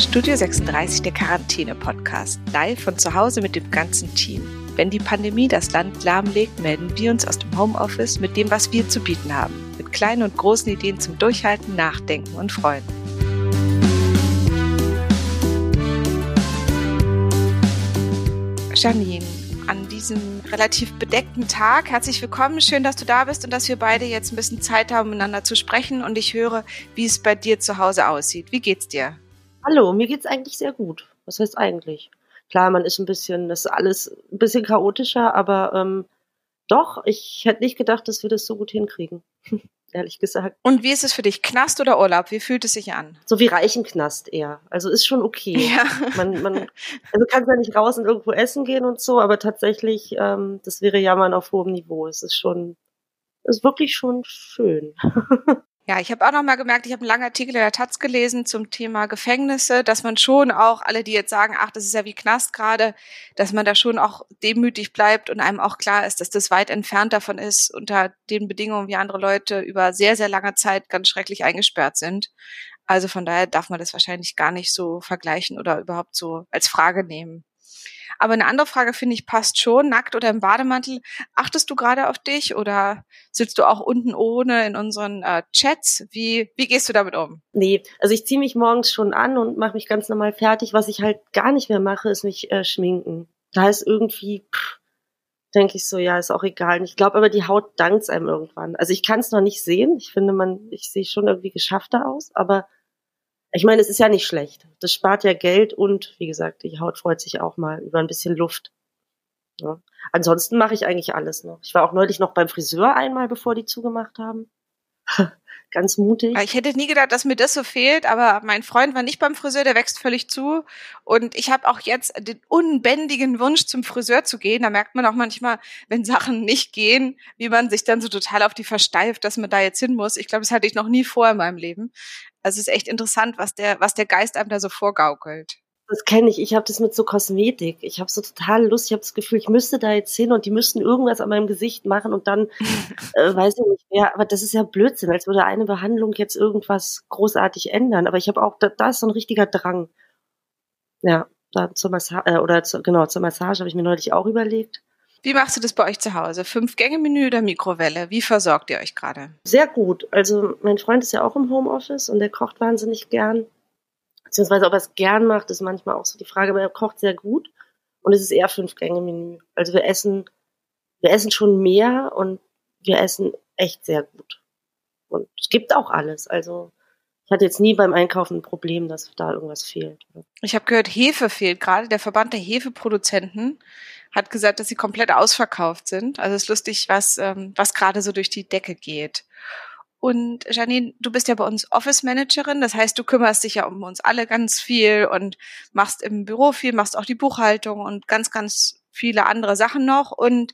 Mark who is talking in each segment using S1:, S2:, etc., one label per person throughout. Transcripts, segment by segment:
S1: Studio 36, der Quarantäne-Podcast. Live von zu Hause mit dem ganzen Team. Wenn die Pandemie das Land lahmlegt, melden wir uns aus dem Homeoffice mit dem, was wir zu bieten haben. Mit kleinen und großen Ideen zum Durchhalten, Nachdenken und Freuen. Janine, an diesem relativ bedeckten Tag. Herzlich willkommen, schön, dass du da bist und dass wir beide jetzt ein bisschen Zeit haben, miteinander zu sprechen und ich höre, wie es bei dir zu Hause aussieht. Wie geht's dir?
S2: Hallo, mir geht's eigentlich sehr gut. Was heißt eigentlich? Klar, man ist ein bisschen, das ist alles ein bisschen chaotischer, aber ähm, doch, ich hätte nicht gedacht, dass wir das so gut hinkriegen. Ehrlich gesagt.
S1: Und wie ist es für dich? Knast oder Urlaub? Wie fühlt es sich an?
S2: So wie Reichenknast eher. Also ist schon okay. Ja. Man, man, also kannst ja nicht raus und irgendwo essen gehen und so, aber tatsächlich, ähm, das wäre ja mal auf hohem Niveau. Es ist schon, es ist wirklich schon schön.
S1: Ja, ich habe auch noch mal gemerkt, ich habe einen langen Artikel in der Taz gelesen zum Thema Gefängnisse, dass man schon auch, alle, die jetzt sagen, ach, das ist ja wie Knast gerade, dass man da schon auch demütig bleibt und einem auch klar ist, dass das weit entfernt davon ist, unter den Bedingungen, wie andere Leute über sehr, sehr lange Zeit ganz schrecklich eingesperrt sind. Also von daher darf man das wahrscheinlich gar nicht so vergleichen oder überhaupt so als Frage nehmen. Aber eine andere Frage finde ich passt schon. Nackt oder im Bademantel. Achtest du gerade auf dich oder sitzt du auch unten ohne in unseren äh, Chats? Wie, wie gehst du damit um?
S2: Nee, also ich ziehe mich morgens schon an und mache mich ganz normal fertig. Was ich halt gar nicht mehr mache, ist mich äh, schminken. Da ist irgendwie, denke ich so, ja, ist auch egal. Ich glaube aber, die Haut dankt einem irgendwann. Also ich kann es noch nicht sehen. Ich finde, man, ich sehe schon irgendwie geschaffter aus, aber ich meine, es ist ja nicht schlecht. Das spart ja Geld und, wie gesagt, die Haut freut sich auch mal über ein bisschen Luft. Ja. Ansonsten mache ich eigentlich alles noch. Ich war auch neulich noch beim Friseur einmal, bevor die zugemacht haben. Ganz mutig.
S1: Ich hätte nie gedacht, dass mir das so fehlt, aber mein Freund war nicht beim Friseur, der wächst völlig zu. Und ich habe auch jetzt den unbändigen Wunsch, zum Friseur zu gehen. Da merkt man auch manchmal, wenn Sachen nicht gehen, wie man sich dann so total auf die versteift, dass man da jetzt hin muss. Ich glaube, das hatte ich noch nie vor in meinem Leben. Also es ist echt interessant, was der, was der Geist einem da so vorgaukelt.
S2: Das kenne ich. Ich habe das mit so Kosmetik. Ich habe so total Lust. Ich habe das Gefühl, ich müsste da jetzt hin und die müssten irgendwas an meinem Gesicht machen und dann äh, weiß ich nicht mehr. Aber das ist ja Blödsinn, als würde eine Behandlung jetzt irgendwas großartig ändern. Aber ich habe auch, da, da ist so ein richtiger Drang. Ja, da zur Massage äh, oder zu, genau zur Massage habe ich mir neulich auch überlegt.
S1: Wie machst du das bei euch zu Hause? Fünf-Gänge-Menü oder Mikrowelle? Wie versorgt ihr euch gerade?
S2: Sehr gut. Also mein Freund ist ja auch im Homeoffice und der kocht wahnsinnig gern beziehungsweise ob er es gern macht, ist manchmal auch so die Frage, aber er kocht sehr gut und es ist eher Fünf-Gänge-Menü. Also wir essen, wir essen schon mehr und wir essen echt sehr gut. Und es gibt auch alles. Also ich hatte jetzt nie beim Einkaufen ein Problem, dass da irgendwas fehlt.
S1: Ich habe gehört, Hefe fehlt gerade. Der Verband der Hefeproduzenten hat gesagt, dass sie komplett ausverkauft sind. Also es ist lustig, was, ähm, was gerade so durch die Decke geht. Und Janine, du bist ja bei uns Office Managerin, das heißt, du kümmerst dich ja um uns alle ganz viel und machst im Büro viel, machst auch die Buchhaltung und ganz, ganz viele andere Sachen noch. Und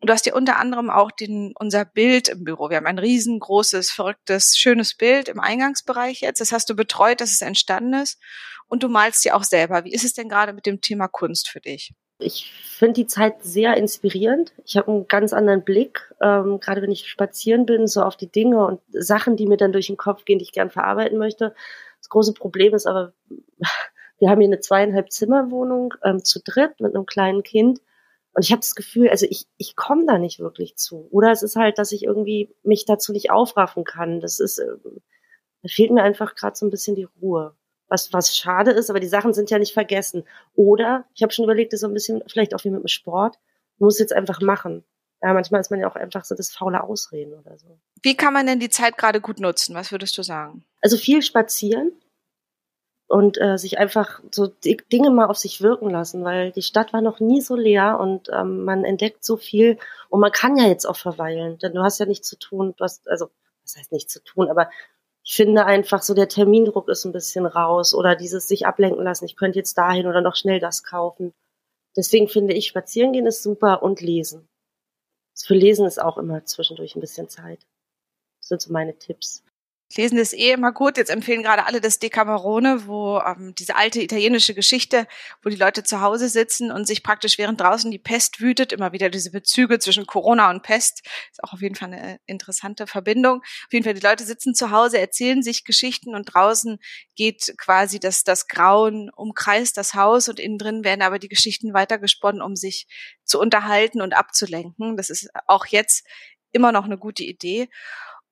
S1: du hast ja unter anderem auch den, unser Bild im Büro. Wir haben ein riesengroßes, verrücktes, schönes Bild im Eingangsbereich jetzt. Das hast du betreut, dass es entstanden ist. Und du malst ja auch selber. Wie ist es denn gerade mit dem Thema Kunst für dich?
S2: Ich finde die Zeit sehr inspirierend. Ich habe einen ganz anderen Blick, ähm, gerade wenn ich spazieren bin, so auf die Dinge und Sachen, die mir dann durch den Kopf gehen, die ich gern verarbeiten möchte. Das große Problem ist aber, wir haben hier eine zweieinhalb Zimmerwohnung ähm, zu dritt mit einem kleinen Kind. Und ich habe das Gefühl, also ich, ich komme da nicht wirklich zu. Oder es ist halt, dass ich irgendwie mich dazu nicht aufraffen kann. Das ist, äh, da fehlt mir einfach gerade so ein bisschen die Ruhe was, was schade ist, aber die Sachen sind ja nicht vergessen. Oder, ich habe schon überlegt, das so ein bisschen, vielleicht auch wie mit dem Sport, muss jetzt einfach machen. Ja, manchmal ist man ja auch einfach so das faule Ausreden oder so.
S1: Wie kann man denn die Zeit gerade gut nutzen? Was würdest du sagen?
S2: Also viel spazieren und äh, sich einfach so die Dinge mal auf sich wirken lassen, weil die Stadt war noch nie so leer und ähm, man entdeckt so viel und man kann ja jetzt auch verweilen, denn du hast ja nichts zu tun, du hast, also, was heißt nichts zu tun, aber ich finde einfach so, der Termindruck ist ein bisschen raus oder dieses sich ablenken lassen, ich könnte jetzt dahin oder noch schnell das kaufen. Deswegen finde ich, spazieren gehen ist super und lesen. Für Lesen ist auch immer zwischendurch ein bisschen Zeit. Das sind so meine Tipps.
S1: Lesen ist eh immer gut. Jetzt empfehlen gerade alle das Decamerone, wo ähm, diese alte italienische Geschichte, wo die Leute zu Hause sitzen und sich praktisch während draußen die Pest wütet, immer wieder diese Bezüge zwischen Corona und Pest. Ist auch auf jeden Fall eine interessante Verbindung. Auf jeden Fall, die Leute sitzen zu Hause, erzählen sich Geschichten und draußen geht quasi das, das Grauen umkreist das Haus und innen drin werden aber die Geschichten weitergesponnen, um sich zu unterhalten und abzulenken. Das ist auch jetzt immer noch eine gute Idee.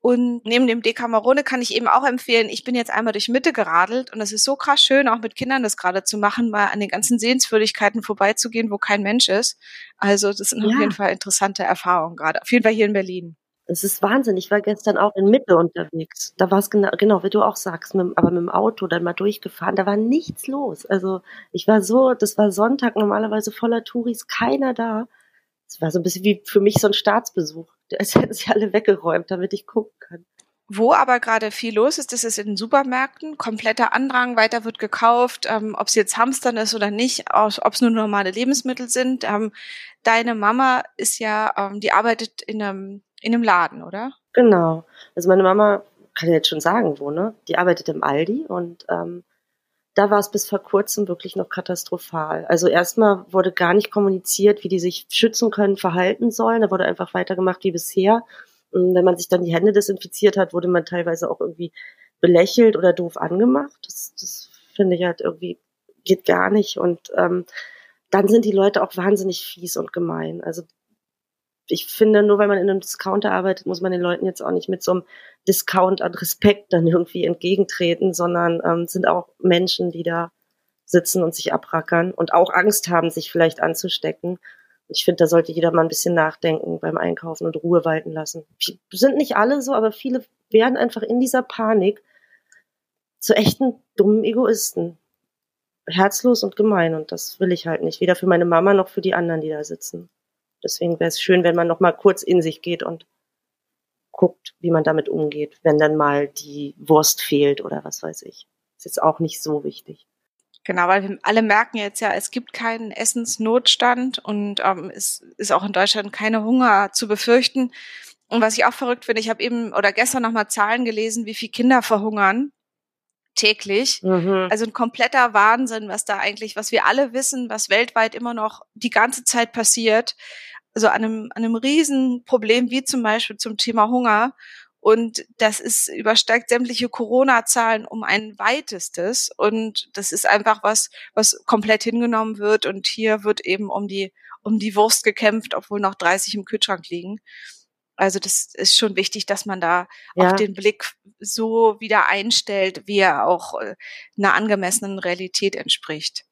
S1: Und neben dem Decamerone kann ich eben auch empfehlen, ich bin jetzt einmal durch Mitte geradelt und es ist so krass schön, auch mit Kindern das gerade zu machen, mal an den ganzen Sehenswürdigkeiten vorbeizugehen, wo kein Mensch ist. Also das sind ja. auf jeden Fall interessante Erfahrungen gerade. Auf jeden Fall hier in Berlin.
S2: Es ist Wahnsinn. Ich war gestern auch in Mitte unterwegs. Da war es genau, genau, wie du auch sagst, mit, aber mit dem Auto dann mal durchgefahren. Da war nichts los. Also ich war so, das war Sonntag normalerweise voller Touris, keiner da. Es war so ein bisschen wie für mich so ein Staatsbesuch. Es hätten sie alle weggeräumt, damit ich gucken kann.
S1: Wo aber gerade viel los ist, das ist in den Supermärkten. Kompletter Andrang, weiter wird gekauft, ähm, ob es jetzt Hamstern ist oder nicht, ob es nur normale Lebensmittel sind. Ähm, deine Mama ist ja, ähm, die arbeitet in einem, in einem Laden, oder?
S2: Genau. Also meine Mama kann ja jetzt schon sagen, wo, ne? Die arbeitet im Aldi und ähm, da war es bis vor kurzem wirklich noch katastrophal. Also erstmal wurde gar nicht kommuniziert, wie die sich schützen können, verhalten sollen. Da wurde einfach weitergemacht wie bisher. Und wenn man sich dann die Hände desinfiziert hat, wurde man teilweise auch irgendwie belächelt oder doof angemacht. Das, das finde ich halt irgendwie geht gar nicht. Und ähm, dann sind die Leute auch wahnsinnig fies und gemein. Also ich finde, nur weil man in einem Discounter arbeitet, muss man den Leuten jetzt auch nicht mit so einem Discount an Respekt dann irgendwie entgegentreten, sondern ähm, sind auch Menschen, die da sitzen und sich abrackern und auch Angst haben, sich vielleicht anzustecken. Ich finde, da sollte jeder mal ein bisschen nachdenken beim Einkaufen und Ruhe walten lassen. Sind nicht alle so, aber viele werden einfach in dieser Panik zu echten dummen Egoisten. Herzlos und gemein und das will ich halt nicht. Weder für meine Mama noch für die anderen, die da sitzen. Deswegen wäre es schön, wenn man noch mal kurz in sich geht und guckt, wie man damit umgeht, wenn dann mal die Wurst fehlt oder was weiß ich. Ist jetzt auch nicht so wichtig.
S1: Genau, weil wir alle merken jetzt ja, es gibt keinen Essensnotstand und ähm, es ist auch in Deutschland keine Hunger zu befürchten. Und was ich auch verrückt finde, ich habe eben oder gestern nochmal Zahlen gelesen, wie viele Kinder verhungern täglich. Mhm. Also ein kompletter Wahnsinn, was da eigentlich, was wir alle wissen, was weltweit immer noch die ganze Zeit passiert also an einem, an einem Riesenproblem wie zum Beispiel zum Thema Hunger. Und das ist übersteigt sämtliche Corona-Zahlen um ein weitestes. Und das ist einfach was, was komplett hingenommen wird. Und hier wird eben um die, um die Wurst gekämpft, obwohl noch 30 im Kühlschrank liegen. Also das ist schon wichtig, dass man da ja. auch den Blick so wieder einstellt, wie er auch äh, einer angemessenen Realität entspricht.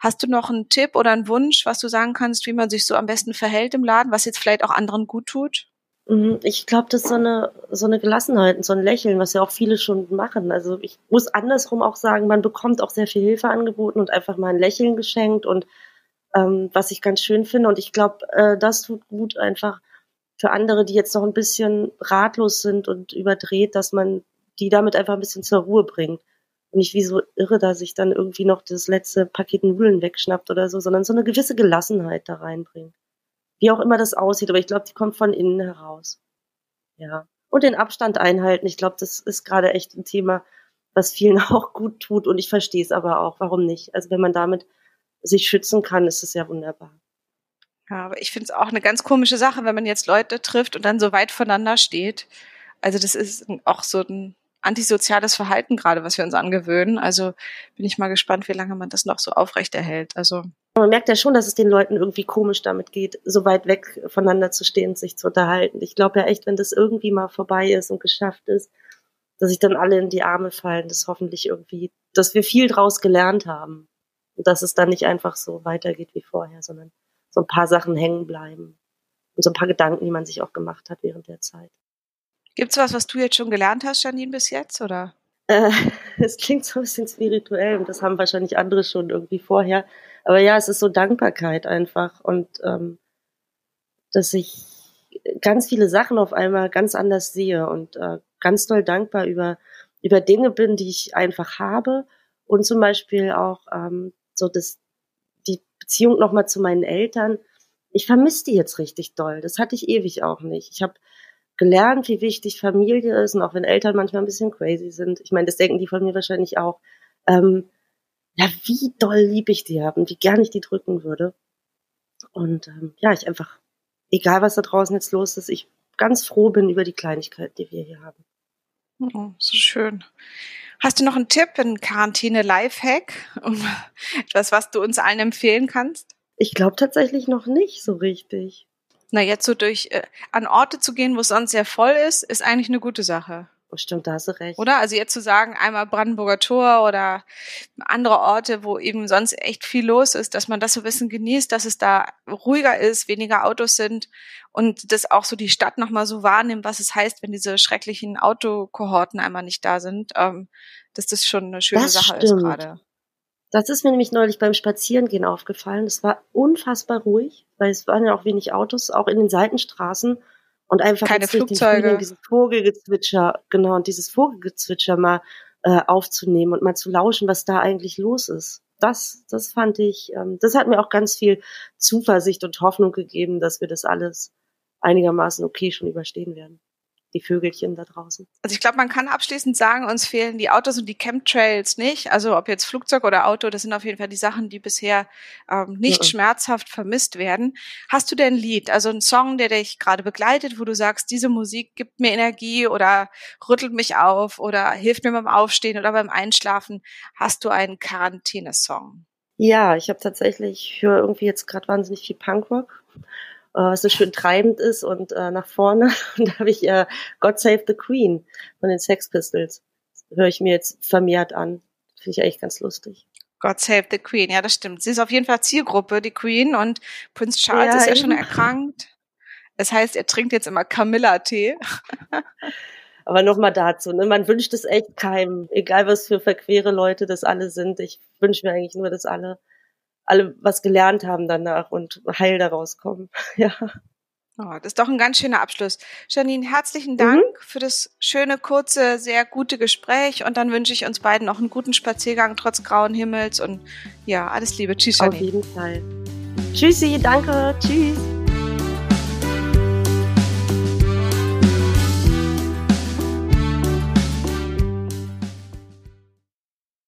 S1: Hast du noch einen Tipp oder einen Wunsch, was du sagen kannst, wie man sich so am besten verhält im Laden, was jetzt vielleicht auch anderen gut tut?
S2: Mhm, ich glaube, das ist so eine, so eine Gelassenheit, so ein Lächeln, was ja auch viele schon machen. Also ich muss andersrum auch sagen, man bekommt auch sehr viel Hilfe angeboten und einfach mal ein Lächeln geschenkt und ähm, was ich ganz schön finde. Und ich glaube, äh, das tut gut einfach für andere, die jetzt noch ein bisschen ratlos sind und überdreht, dass man die damit einfach ein bisschen zur Ruhe bringt und nicht wie so irre, da sich dann irgendwie noch das letzte Paket Nudeln wegschnappt oder so, sondern so eine gewisse Gelassenheit da reinbringt. Wie auch immer das aussieht, aber ich glaube, die kommt von innen heraus. Ja. Und den Abstand einhalten, ich glaube, das ist gerade echt ein Thema, was vielen auch gut tut und ich verstehe es aber auch, warum nicht? Also wenn man damit sich schützen kann, ist es ja wunderbar.
S1: Ja, aber ich finde es auch eine ganz komische Sache, wenn man jetzt Leute trifft und dann so weit voneinander steht. Also das ist auch so ein antisoziales Verhalten gerade, was wir uns angewöhnen. Also bin ich mal gespannt, wie lange man das noch so aufrechterhält. Also
S2: man merkt ja schon, dass es den Leuten irgendwie komisch damit geht, so weit weg voneinander zu stehen, sich zu unterhalten. Ich glaube ja echt, wenn das irgendwie mal vorbei ist und geschafft ist, dass sich dann alle in die Arme fallen, dass hoffentlich irgendwie, dass wir viel draus gelernt haben. Und dass es dann nicht einfach so weitergeht wie vorher, sondern so ein paar Sachen hängen bleiben. Und so ein paar Gedanken, die man sich auch gemacht hat während der Zeit.
S1: Gibt's was, was du jetzt schon gelernt hast, Janine, bis jetzt, oder?
S2: Äh, es klingt so ein bisschen spirituell und das haben wahrscheinlich andere schon irgendwie vorher. Aber ja, es ist so Dankbarkeit einfach und ähm, dass ich ganz viele Sachen auf einmal ganz anders sehe und äh, ganz doll dankbar über über Dinge bin, die ich einfach habe und zum Beispiel auch ähm, so das die Beziehung nochmal zu meinen Eltern. Ich vermisse die jetzt richtig doll. Das hatte ich ewig auch nicht. Ich habe gelernt, wie wichtig Familie ist und auch wenn Eltern manchmal ein bisschen crazy sind. Ich meine, das denken die von mir wahrscheinlich auch. Ähm, ja, wie doll lieb ich die habe und wie gern ich die drücken würde. Und ähm, ja, ich einfach, egal was da draußen jetzt los ist, ich ganz froh bin über die Kleinigkeit, die wir hier haben.
S1: Oh, so schön. Hast du noch einen Tipp, einen Quarantäne-Lifehack? Um, etwas, was du uns allen empfehlen kannst?
S2: Ich glaube tatsächlich noch nicht so richtig.
S1: Na, jetzt so durch äh, an Orte zu gehen, wo es sonst sehr voll ist, ist eigentlich eine gute Sache.
S2: Oh, stimmt, da hast du recht.
S1: Oder? Also jetzt zu sagen, einmal Brandenburger Tor oder andere Orte, wo eben sonst echt viel los ist, dass man das so ein bisschen genießt, dass es da ruhiger ist, weniger Autos sind und das auch so die Stadt nochmal so wahrnimmt, was es heißt, wenn diese schrecklichen Autokohorten einmal nicht da sind, ähm, dass das schon eine schöne
S2: das
S1: Sache
S2: stimmt.
S1: ist gerade.
S2: Das ist mir nämlich neulich beim Spazierengehen aufgefallen. Es war unfassbar ruhig, weil es waren ja auch wenig Autos, auch in den Seitenstraßen. Und einfach
S1: Keine
S2: jetzt
S1: Flugzeuge.
S2: Frühling dieses Vogelgezwitscher, genau, und dieses Vogelgezwitscher mal äh, aufzunehmen und mal zu lauschen, was da eigentlich los ist. Das, das fand ich, ähm, das hat mir auch ganz viel Zuversicht und Hoffnung gegeben, dass wir das alles einigermaßen okay schon überstehen werden. Die Vögelchen da draußen.
S1: Also ich glaube, man kann abschließend sagen, uns fehlen die Autos und die Chemtrails nicht. Also ob jetzt Flugzeug oder Auto, das sind auf jeden Fall die Sachen, die bisher ähm, nicht
S2: Ja.
S1: schmerzhaft vermisst werden. Hast du denn ein Lied, also einen Song, der dich gerade begleitet, wo du sagst, diese Musik gibt mir Energie oder rüttelt mich auf oder hilft mir beim Aufstehen oder beim Einschlafen? Hast du einen Quarantänesong?
S2: Ja, ich habe tatsächlich, ich höre irgendwie jetzt gerade wahnsinnig viel Punkrock, was so schön treibend ist und äh, nach vorne. Und da habe ich äh, God Save the Queen von den Sex Pistols. Höre ich mir jetzt vermehrt an. Finde ich eigentlich ganz lustig.
S1: God Save the Queen, ja, das stimmt. Sie ist auf jeden Fall Zielgruppe, die Queen, und Prinz Charles
S2: Ja,
S1: ist ja schon
S2: eben.
S1: erkrankt. Das heißt, er trinkt jetzt immer Camilla-Tee.
S2: Aber nochmal dazu, ne? man wünscht es echt keinem, egal was für verquere Leute das alle sind. Ich wünsche mir eigentlich nur, dass alle, alle was gelernt haben danach und heil daraus kommen. Ja.
S1: Oh, das ist doch ein ganz schöner Abschluss. Janine, herzlichen Dank für das schöne, kurze, sehr gute Gespräch und dann wünsche ich uns beiden noch einen guten Spaziergang trotz grauen Himmels und ja, alles Liebe. Tschüss,
S2: Auf
S1: Janine.
S2: jeden Fall. Tschüssi, danke, tschüss.